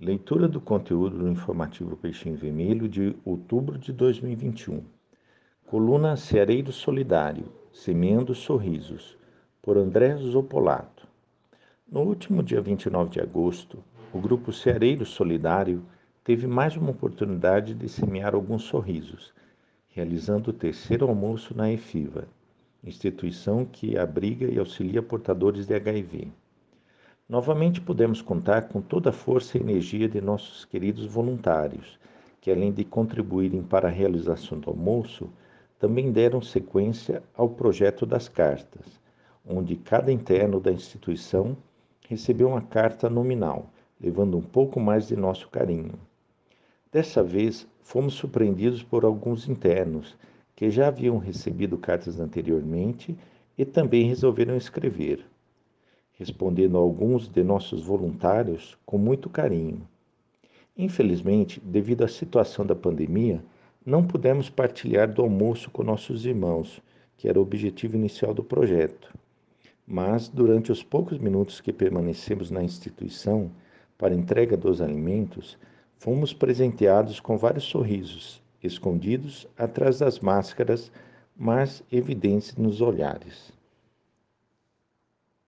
Leitura do conteúdo do informativo Peixinho Vermelho de outubro de 2021. Coluna Ceareiro Solidário, Semeando Sorrisos, por André Zopolato. No último dia 29 de agosto, o grupo Ceareiro Solidário teve mais uma oportunidade de semear alguns sorrisos, realizando o terceiro almoço na EFIVA, instituição que abriga e auxilia portadores de HIV. Novamente pudemos contar com toda a força e energia de nossos queridos voluntários, que além de contribuírem para a realização do almoço, também deram sequência ao projeto das cartas, onde cada interno da instituição recebeu uma carta nominal, levando um pouco mais de nosso carinho. Dessa vez, fomos surpreendidos por alguns internos que já haviam recebido cartas anteriormente e também resolveram escrever respondendo a alguns de nossos voluntários com muito carinho. Infelizmente, devido à situação da pandemia, não pudemos partilhar do almoço com nossos irmãos, que era o objetivo inicial do projeto. Mas, durante os poucos minutos que permanecemos na instituição para entrega dos alimentos, fomos presenteados com vários sorrisos, escondidos atrás das máscaras, mas evidentes nos olhares.